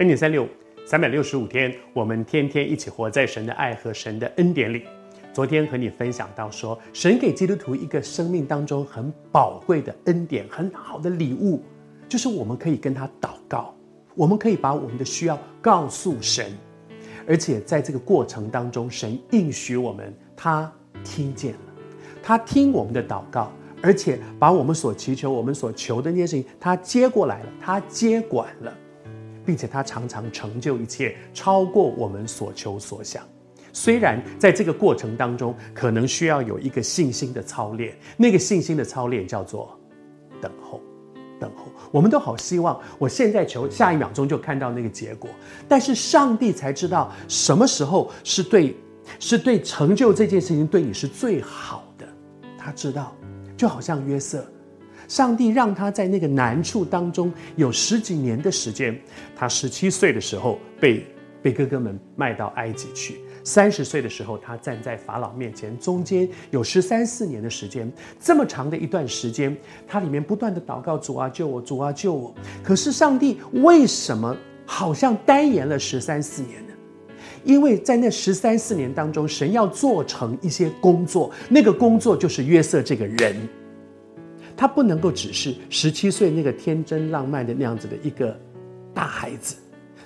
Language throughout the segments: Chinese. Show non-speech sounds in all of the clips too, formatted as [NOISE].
恩典三六，三百六十五天，我们天天一起活在神的爱和神的恩典里。昨天和你分享到说，神给基督徒一个生命当中很宝贵的恩典，很好的礼物，就是我们可以跟他祷告，我们可以把我们的需要告诉神，而且在这个过程当中，神应许我们，他听见了，他听我们的祷告。而且把我们所祈求、我们所求的那些事情，他接过来了，他接管了，并且他常常成就一切，超过我们所求所想。虽然在这个过程当中，可能需要有一个信心的操练，那个信心的操练叫做等候，等候。我们都好希望，我现在求，下一秒钟就看到那个结果。但是上帝才知道什么时候是对，是对成就这件事情对你是最好的，他知道。就好像约瑟，上帝让他在那个难处当中有十几年的时间。他十七岁的时候被被哥哥们卖到埃及去，三十岁的时候他站在法老面前，中间有十三四年的时间，这么长的一段时间，他里面不断的祷告：主啊救我，主啊救我。可是上帝为什么好像单延了十三四年呢？因为在那十三四年当中，神要做成一些工作，那个工作就是约瑟这个人，他不能够只是十七岁那个天真浪漫的那样子的一个大孩子，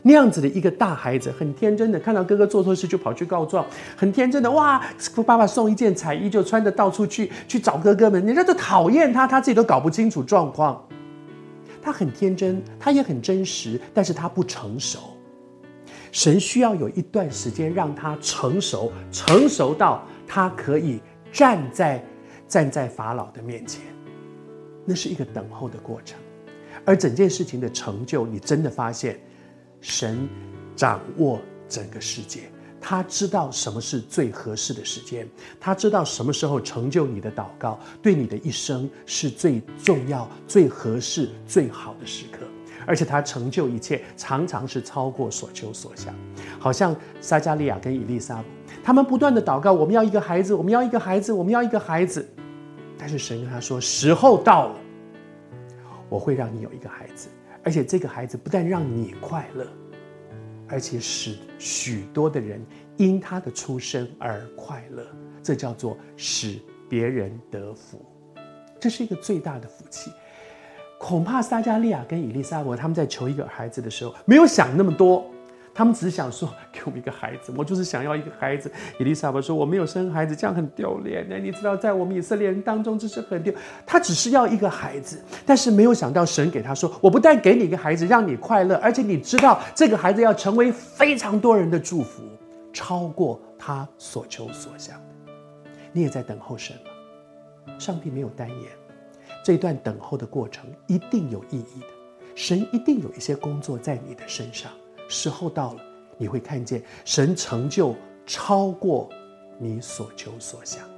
那样子的一个大孩子，很天真的看到哥哥做错事就跑去告状，很天真的哇，爸爸送一件彩衣就穿着到处去去找哥哥们，人家都讨厌他，他自己都搞不清楚状况，他很天真，他也很真实，但是他不成熟。神需要有一段时间让他成熟，成熟到他可以站在站在法老的面前，那是一个等候的过程。而整件事情的成就，你真的发现，神掌握整个世界，他知道什么是最合适的时间，他知道什么时候成就你的祷告，对你的一生是最重要、最合适、最好的时刻。而且他成就一切，常常是超过所求所想。好像撒迦利亚跟以利撒，他们不断的祷告：“我们要一个孩子，我们要一个孩子，我们要一个孩子。”但是神跟他说：“时候到了，我会让你有一个孩子，而且这个孩子不但让你快乐，而且使许多的人因他的出生而快乐。这叫做使别人得福，这是一个最大的福气。”恐怕撒迦利亚跟以利撒伯他们在求一个孩子的时候，没有想那么多，他们只想说：“ [LAUGHS] 给我们一个孩子，我就是想要一个孩子。”伊丽莎白说：“我没有生孩子，这样很丢脸。你知道，在我们以色列人当中，这是很丢。他只是要一个孩子，但是没有想到神给他说：‘我不但给你一个孩子，让你快乐，而且你知道，这个孩子要成为非常多人的祝福，超过他所求所想。’你也在等候神吗？上帝没有单言。”这段等候的过程一定有意义的，神一定有一些工作在你的身上。时候到了，你会看见神成就超过你所求所想。